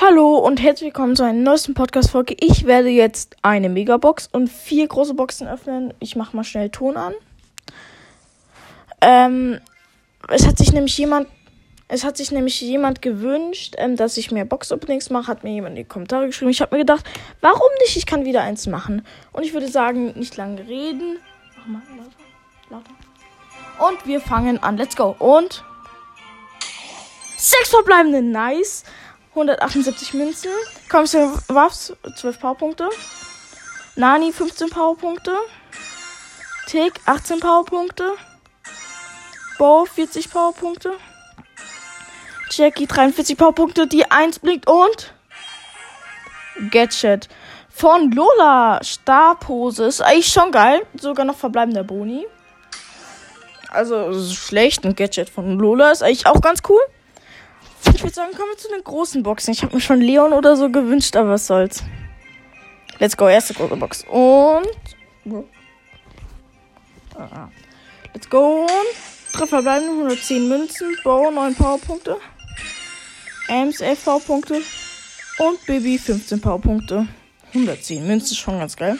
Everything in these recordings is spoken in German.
Hallo und herzlich willkommen zu einer neuesten Podcast-Folge. Ich werde jetzt eine Megabox und vier große Boxen öffnen. Ich mache mal schnell Ton an. Ähm, es hat sich nämlich jemand, es hat sich nämlich jemand gewünscht, ähm, dass ich mehr Box-Openings mache. Hat mir jemand in die Kommentare geschrieben. Ich habe mir gedacht, warum nicht? Ich kann wieder eins machen. Und ich würde sagen, nicht lange reden. Mach mal lauter, lauter. Und wir fangen an. Let's go. Und sechs verbleibende. Nice. 178 Münzen. Kommst Waffs 12 Powerpunkte. Nani 15 Powerpunkte. Tick 18 Powerpunkte. Bo 40 Powerpunkte. Jackie 43 Powerpunkte, die 1 blinkt und Gadget von Lola Starpose ist eigentlich schon geil, sogar noch verbleibender Boni. Also schlecht ein Gadget von Lola ist eigentlich auch ganz cool. Ich würde sagen, kommen wir zu den großen Boxen. Ich habe mir schon Leon oder so gewünscht, aber was soll's. Let's go, erste große Box. Und. Let's go. Drei verbleibende 110 Münzen. Bow 9 Powerpunkte. Ams 11 Powerpunkte. Und Baby 15 Powerpunkte. 110 Münzen, schon ganz geil.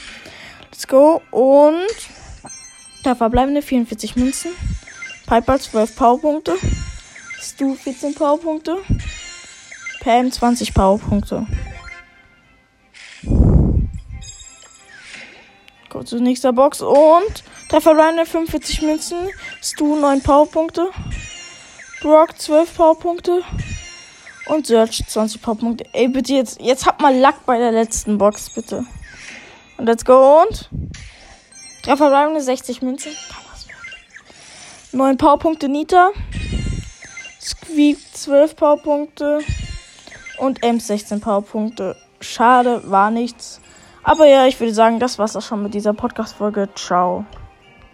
Let's go. Und. Da verbleibende 44 Münzen. Piper 12 Powerpunkte. Stu 14 Powerpunkte. Pam 20 Powerpunkte. Kurz zur nächster Box und Treffer Ryan 45 Münzen. Stu 9 Powerpunkte. Brock 12 Powerpunkte. Und Search 20 Powerpunkte. Ey, bitte jetzt, jetzt habt mal Lack bei der letzten Box, bitte. Und let's go und Treffer Ryan 60 Münzen. 9 Powerpunkte Nita. Squeak 12 Powerpunkte und Ems 16 Powerpunkte. Schade, war nichts. Aber ja, ich würde sagen, das war's auch schon mit dieser Podcast-Folge. Ciao.